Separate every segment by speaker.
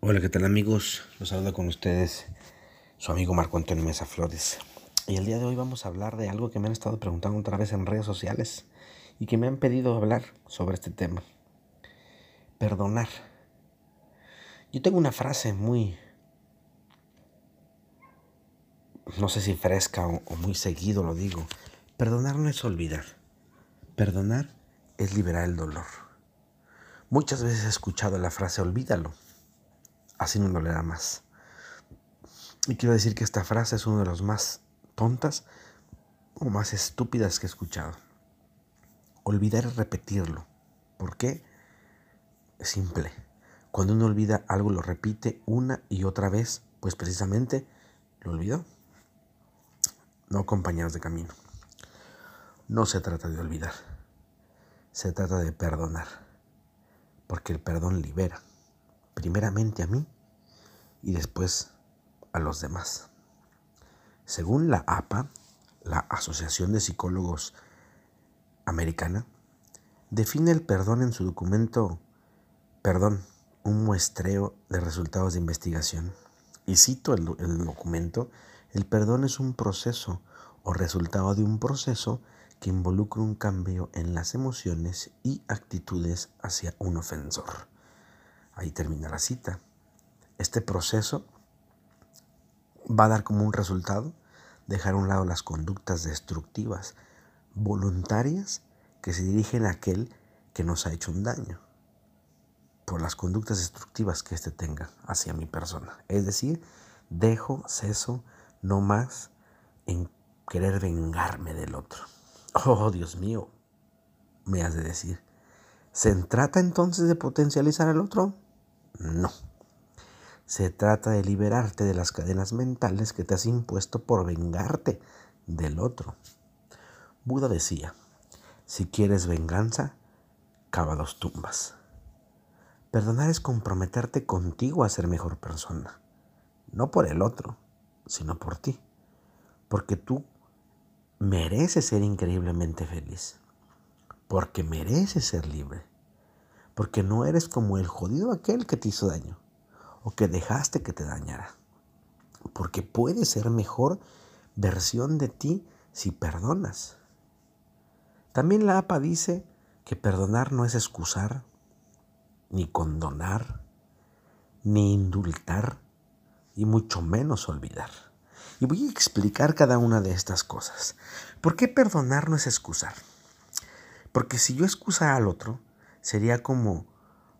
Speaker 1: Hola, ¿qué tal amigos? Los saludo con ustedes su amigo Marco Antonio Mesa Flores. Y el día de hoy vamos a hablar de algo que me han estado preguntando otra vez en redes sociales y que me han pedido hablar sobre este tema. Perdonar. Yo tengo una frase muy, no sé si fresca o, muy seguido lo digo. Perdonar no es olvidar. Perdonar es liberar el dolor. Muchas veces he escuchado la frase olvídalo así no dolerá más. Y quiero decir que esta frase es una de las más tontas o más estúpidas que he escuchado. Olvidar es repetirlo. ¿Por qué? Simple. Cuando uno olvida algo lo repite una y otra vez, pues precisamente lo olvidó. No compañeros de camino. No se trata de olvidar. Se trata de perdonar. Porque el perdón libera primeramente a mí y después a los demás. Según la APA, la Asociación de Psicólogos Americana, define el perdón en su documento Perdón, un muestreo de resultados de investigación. Y cito el, el documento, el perdón es un proceso o resultado de un proceso que involucra un cambio en las emociones y actitudes hacia un ofensor. Ahí termina la cita. Este proceso va a dar como un resultado dejar a un lado las conductas destructivas, voluntarias, que se dirigen a aquel que nos ha hecho un daño, por las conductas destructivas que éste tenga hacia mi persona. Es decir, dejo, ceso, no más en querer vengarme del otro. Oh, Dios mío, me has de decir. ¿Se trata entonces de potencializar al otro? No. Se trata de liberarte de las cadenas mentales que te has impuesto por vengarte del otro. Buda decía, si quieres venganza, cava dos tumbas. Perdonar es comprometerte contigo a ser mejor persona. No por el otro, sino por ti. Porque tú mereces ser increíblemente feliz. Porque mereces ser libre porque no eres como el jodido aquel que te hizo daño o que dejaste que te dañara. Porque puedes ser mejor versión de ti si perdonas. También la APA dice que perdonar no es excusar, ni condonar, ni indultar, y mucho menos olvidar. Y voy a explicar cada una de estas cosas. ¿Por qué perdonar no es excusar? Porque si yo excusara al otro, sería como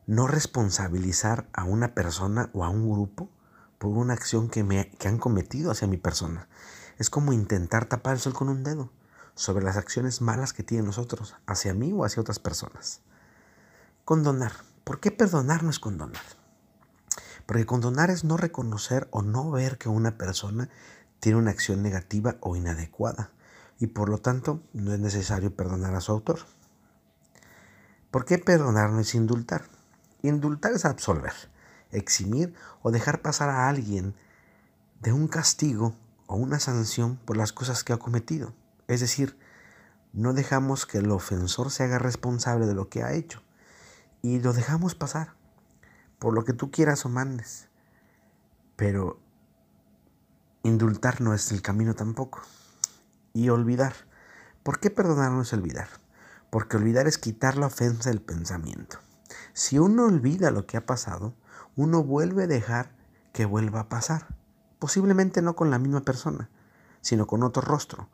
Speaker 1: no responsabilizar a una persona o a un grupo por una acción que, me, que han cometido hacia mi persona. Es como intentar tapar el sol con un dedo sobre las acciones malas que tienen nosotros hacia mí o hacia otras personas. Condonar. ¿Por qué perdonar no es condonar? Porque condonar es no reconocer o no ver que una persona tiene una acción negativa o inadecuada y por lo tanto no es necesario perdonar a su autor. ¿Por qué perdonar no es indultar? Indultar es absolver, eximir o dejar pasar a alguien de un castigo o una sanción por las cosas que ha cometido. Es decir, no dejamos que el ofensor se haga responsable de lo que ha hecho y lo dejamos pasar por lo que tú quieras o mandes. Pero indultar no es el camino tampoco. Y olvidar. ¿Por qué perdonar no es olvidar? Porque olvidar es quitar la ofensa del pensamiento. Si uno olvida lo que ha pasado, uno vuelve a dejar que vuelva a pasar. Posiblemente no con la misma persona, sino con otro rostro,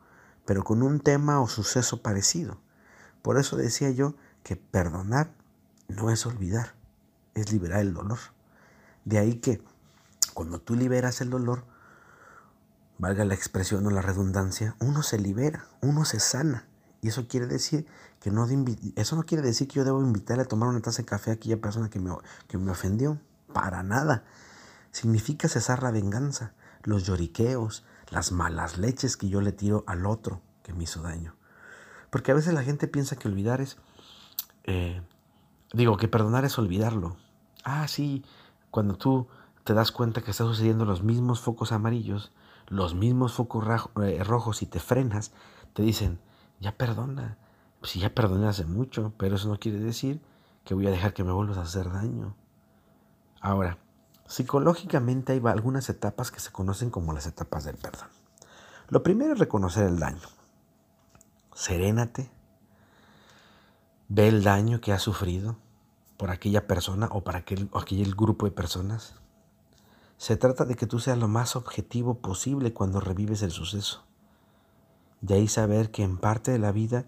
Speaker 1: pero con un tema o suceso parecido. Por eso decía yo que perdonar no es olvidar, es liberar el dolor. De ahí que cuando tú liberas el dolor, valga la expresión o la redundancia, uno se libera, uno se sana. Y eso quiere decir que no eso no quiere decir que yo debo invitarle a tomar una taza de café a aquella persona que me, que me ofendió. Para nada. Significa cesar la venganza, los lloriqueos, las malas leches que yo le tiro al otro que me hizo daño. Porque a veces la gente piensa que olvidar es, eh, digo, que perdonar es olvidarlo. Ah, sí, cuando tú te das cuenta que están sucediendo los mismos focos amarillos, los mismos focos eh, rojos y te frenas, te dicen, ya perdona. Sí, ya perdoné hace mucho, pero eso no quiere decir que voy a dejar que me vuelvas a hacer daño. Ahora, Psicológicamente hay algunas etapas que se conocen como las etapas del perdón. Lo primero es reconocer el daño. Serénate, ve el daño que has sufrido por aquella persona o para aquel, o aquel grupo de personas. Se trata de que tú seas lo más objetivo posible cuando revives el suceso. De ahí saber que en parte de la vida,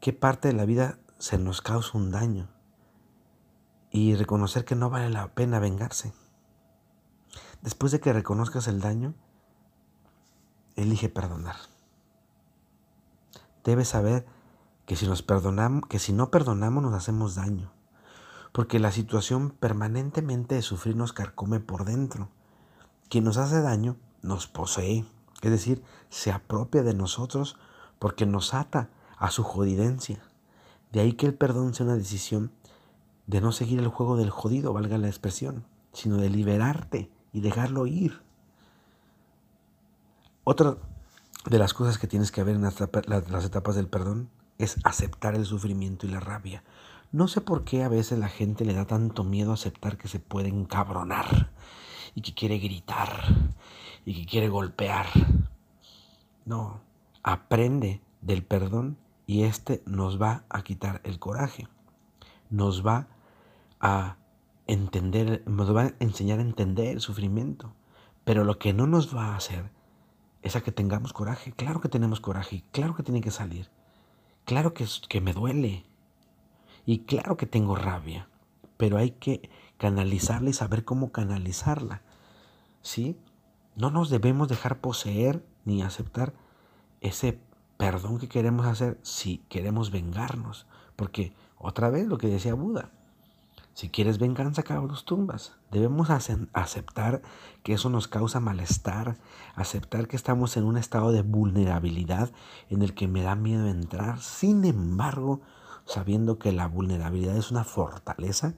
Speaker 1: qué parte de la vida se nos causa un daño. Y reconocer que no vale la pena vengarse. Después de que reconozcas el daño, elige perdonar. Debes saber que si nos perdonamos, que si no perdonamos nos hacemos daño porque la situación permanentemente de sufrir nos carcome por dentro. Quien nos hace daño nos posee, es decir, se apropia de nosotros porque nos ata a su jodidencia. De ahí que el perdón sea una decisión de no seguir el juego del jodido, valga la expresión, sino de liberarte y dejarlo ir. Otra de las cosas que tienes que ver en las etapas del perdón es aceptar el sufrimiento y la rabia. No sé por qué a veces la gente le da tanto miedo aceptar que se puede encabronar y que quiere gritar y que quiere golpear. No, aprende del perdón y este nos va a quitar el coraje. Nos va a entender, nos va a enseñar a entender el sufrimiento. Pero lo que no nos va a hacer es a que tengamos coraje. Claro que tenemos coraje, claro que tiene que salir. Claro que, que me duele, y claro que tengo rabia, pero hay que canalizarla y saber cómo canalizarla. ¿Sí? No nos debemos dejar poseer ni aceptar ese perdón que queremos hacer si queremos vengarnos. Porque otra vez lo que decía Buda, si quieres venganza, cabrón, los tumbas. Debemos aceptar que eso nos causa malestar, aceptar que estamos en un estado de vulnerabilidad en el que me da miedo entrar. Sin embargo, sabiendo que la vulnerabilidad es una fortaleza,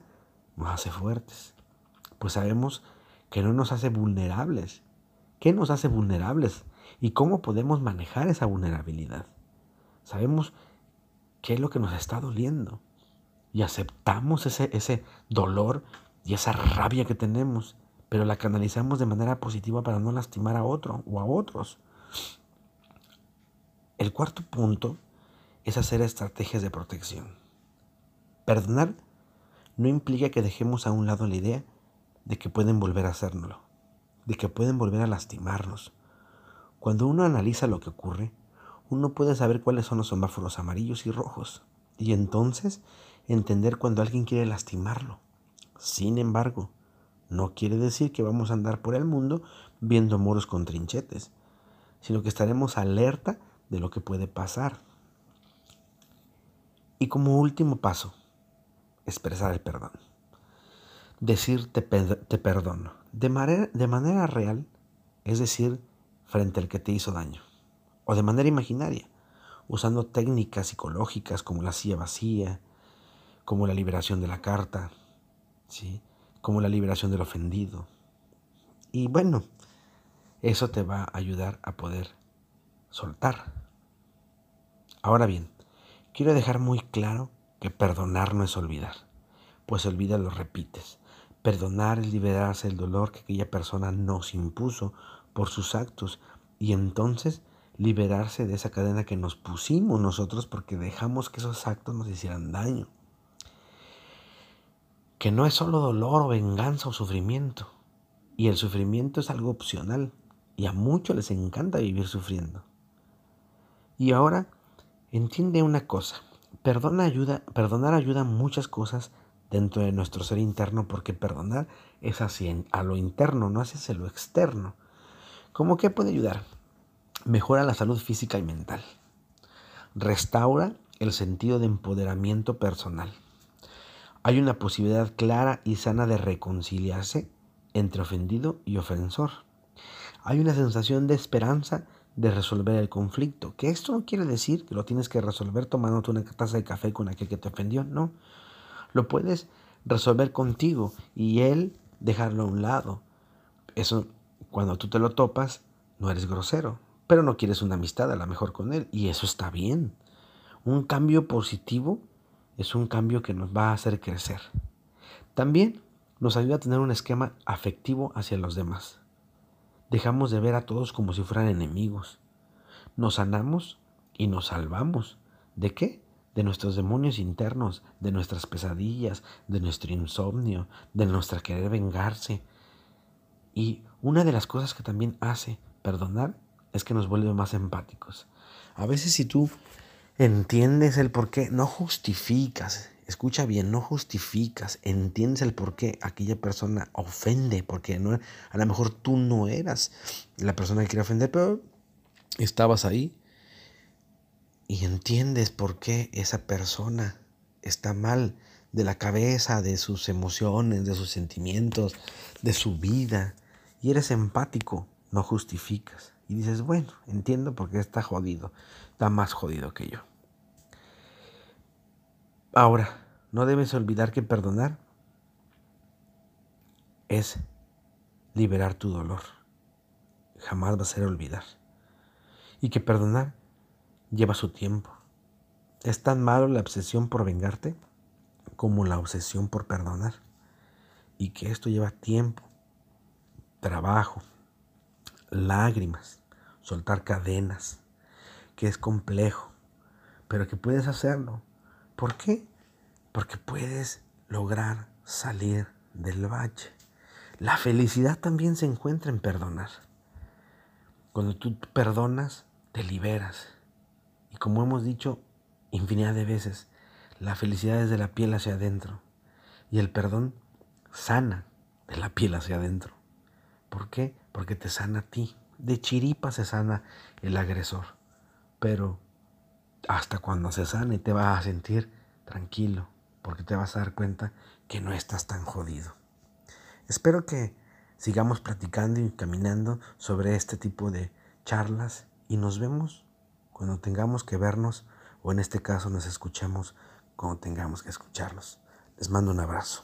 Speaker 1: nos hace fuertes. Pues sabemos que no nos hace vulnerables. ¿Qué nos hace vulnerables? ¿Y cómo podemos manejar esa vulnerabilidad? Sabemos qué es lo que nos está doliendo. Y aceptamos ese, ese dolor y esa rabia que tenemos, pero la canalizamos de manera positiva para no lastimar a otro o a otros. El cuarto punto es hacer estrategias de protección. Perdonar no implica que dejemos a un lado la idea de que pueden volver a hacérnoslo, de que pueden volver a lastimarnos. Cuando uno analiza lo que ocurre, uno puede saber cuáles son los semáforos amarillos y rojos, y entonces entender cuando alguien quiere lastimarlo. Sin embargo, no quiere decir que vamos a andar por el mundo viendo moros con trinchetes, sino que estaremos alerta de lo que puede pasar. Y como último paso, expresar el perdón. Decir te, perdono. De manera, de manera real, es decir, frente al que te hizo daño. O de manera imaginaria, usando técnicas psicológicas como la silla vacía, como la liberación de la carta, ¿sí? como la liberación del ofendido. Y bueno, eso te va a ayudar a poder soltar. Ahora bien, Quiero dejar muy claro que perdonar no es olvidar, pues olvida lo repites. Perdonar es liberarse del dolor que aquella persona nos impuso por sus actos y entonces liberarse de esa cadena que nos pusimos nosotros porque dejamos que esos actos nos hicieran daño. Que no es solo dolor o venganza o sufrimiento. Y el sufrimiento es algo opcional y a muchos les encanta vivir sufriendo. Y ahora Entiende una cosa, ayuda, perdonar ayuda a muchas cosas dentro de nuestro ser interno porque perdonar es así a lo interno, no hacia lo externo. ¿Cómo que puede ayudar? Mejora la salud física y mental. Restaura el sentido de empoderamiento personal. Hay una posibilidad clara y sana de reconciliarse entre ofendido y ofensor. Hay una sensación de esperanza de resolver el conflicto. Que esto no quiere decir que lo tienes que resolver tomándote una taza de café con aquel que te ofendió, no. Lo puedes resolver contigo y él dejarlo a un lado. Eso, cuando tú te lo topas, no eres grosero, pero no quieres una amistad a lo mejor con él y eso está bien. Un cambio positivo es un cambio que nos va a hacer crecer. También nos ayuda a tener un esquema afectivo hacia los demás. Dejamos de ver a todos como si fueran enemigos. Nos sanamos y nos salvamos. ¿De qué? De nuestros demonios internos, de nuestras pesadillas, de nuestro insomnio, de nuestra querer vengarse. Y una de las cosas que también hace perdonar es que nos vuelve más empáticos. A veces si tú entiendes el por qué, no justificas, escucha bien, no justificas, entiendes el por qué aquella persona ofende, porque no, a lo mejor tú no eras la persona que quería ofender, pero estabas ahí y entiendes por qué esa persona está mal de la cabeza, de sus emociones, de sus sentimientos, de su vida, y eres empático, no justificas. Y dices, bueno, entiendo por qué está jodido, está más jodido que yo. Ahora, no debes olvidar que perdonar es liberar tu dolor. Jamás va a ser olvidar. Y que perdonar lleva su tiempo. Es tan malo la obsesión por vengarte como la obsesión por perdonar. Y que esto lleva tiempo, trabajo, lágrimas, soltar cadenas, que es complejo, pero que puedes hacerlo. ¿Por qué? Porque puedes lograr salir del valle. La felicidad también se encuentra en perdonar. Cuando tú perdonas, te liberas. Como hemos dicho infinidad de veces, la felicidad es de la piel hacia adentro. Y el perdón sana de la piel hacia adentro. ¿Por qué? Porque te sana a ti. De chiripa se sana el agresor. Pero hasta cuando se sane te vas a sentir tranquilo, porque te vas a dar cuenta que no estás tan jodido. Espero que sigamos platicando y caminando sobre este tipo de charlas y nos vemos cuando tengamos que vernos o en este caso nos escuchamos cuando tengamos que escucharnos. Les mando un abrazo.